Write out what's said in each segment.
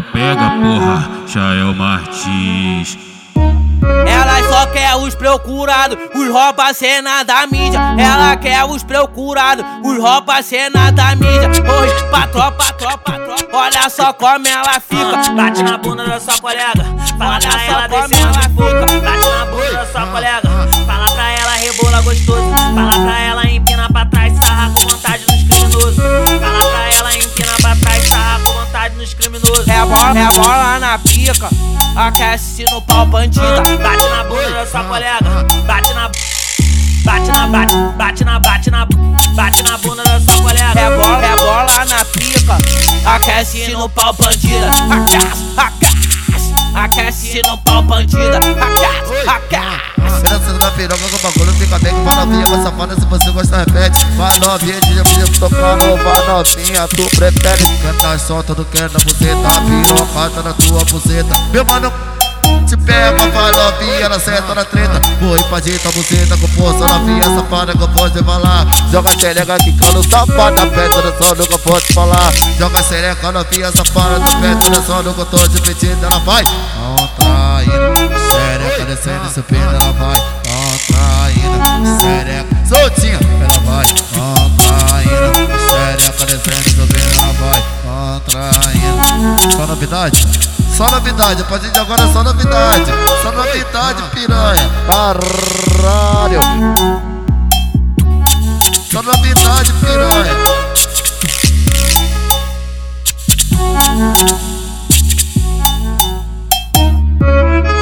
pega, pega, porra, Chael Martins. Ela só quer os procurados, os rouba cena da mídia. Ela quer os procurados, os rouba cena da mídia. Hoje pra tropa, tropa, tropa. Olha só como ela fica. Bate na bunda da sua colega, fala pra ela descer ela fica. Bate na bunda da sua colega, fala pra ela rebola gostoso. Nos criminosos. É bola, é bola na pica, aquece no pau bandida. Bate na bunda da sua colega, bate na Bate na, bate, bate na, bate na, bate na bunda da sua colega. É bola, é bola na pica, aquece no pau bandida. Aquece, aquece, aquece no pau bandida. Aquece, aquece. Dança na piroca com o bagulho fica bem que vai novinha, vai safada se você gosta repete. Vai novinha, podia tocar no vai novinha, tu prefere Canta solta do que na buceta, pirocada na tua buceta. Meu mano te pega, vai novinha, ela senta na treta. Vou ir pra dita, buceta com força novinha, safada que eu posso falar Joga xereca que calo, safada, perto do som, nunca posso falar. Joga xereca novinha, safada, do perto do som, nunca tô te pedindo, ela vai. Contraindo, xereca descendo, subindo, ela vai. Contraindo, xereca soltinha, ela vai. Contraindo, xereca descendo, subindo, ela vai. Contraindo Só novidade? Só novidade, a partir de agora é só novidade Só novidade, piranha Caralho Só novidade, piranha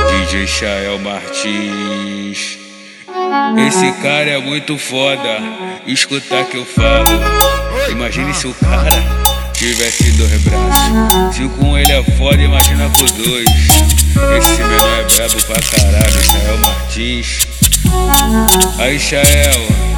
DJ Chael Martins. Esse cara é muito foda. Escutar que eu falo. Imagine se o cara tivesse dois braços. Se com ele é foda, imagina com dois. Esse menor é brabo pra caralho, Chael Martins. Aí, Chael.